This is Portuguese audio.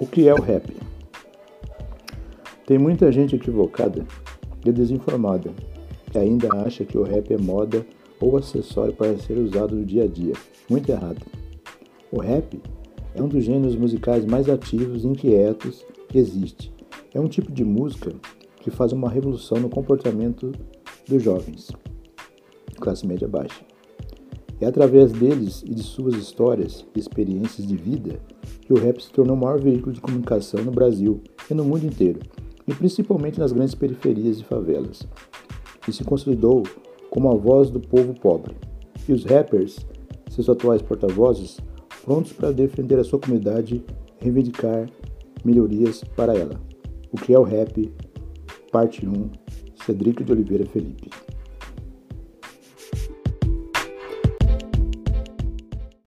O que é o rap? Tem muita gente equivocada e desinformada que ainda acha que o rap é moda ou acessório para ser usado no dia a dia. Muito errado. O rap é um dos gêneros musicais mais ativos e inquietos que existe. É um tipo de música que faz uma revolução no comportamento dos jovens, classe média baixa. É através deles e de suas histórias e experiências de vida que o rap se tornou o maior veículo de comunicação no Brasil e no mundo inteiro, e principalmente nas grandes periferias e favelas, e se consolidou como a voz do povo pobre. E os rappers, seus atuais porta-vozes, prontos para defender a sua comunidade e reivindicar melhorias para ela. O que é o rap? Parte 1, Cedrico de Oliveira Felipe.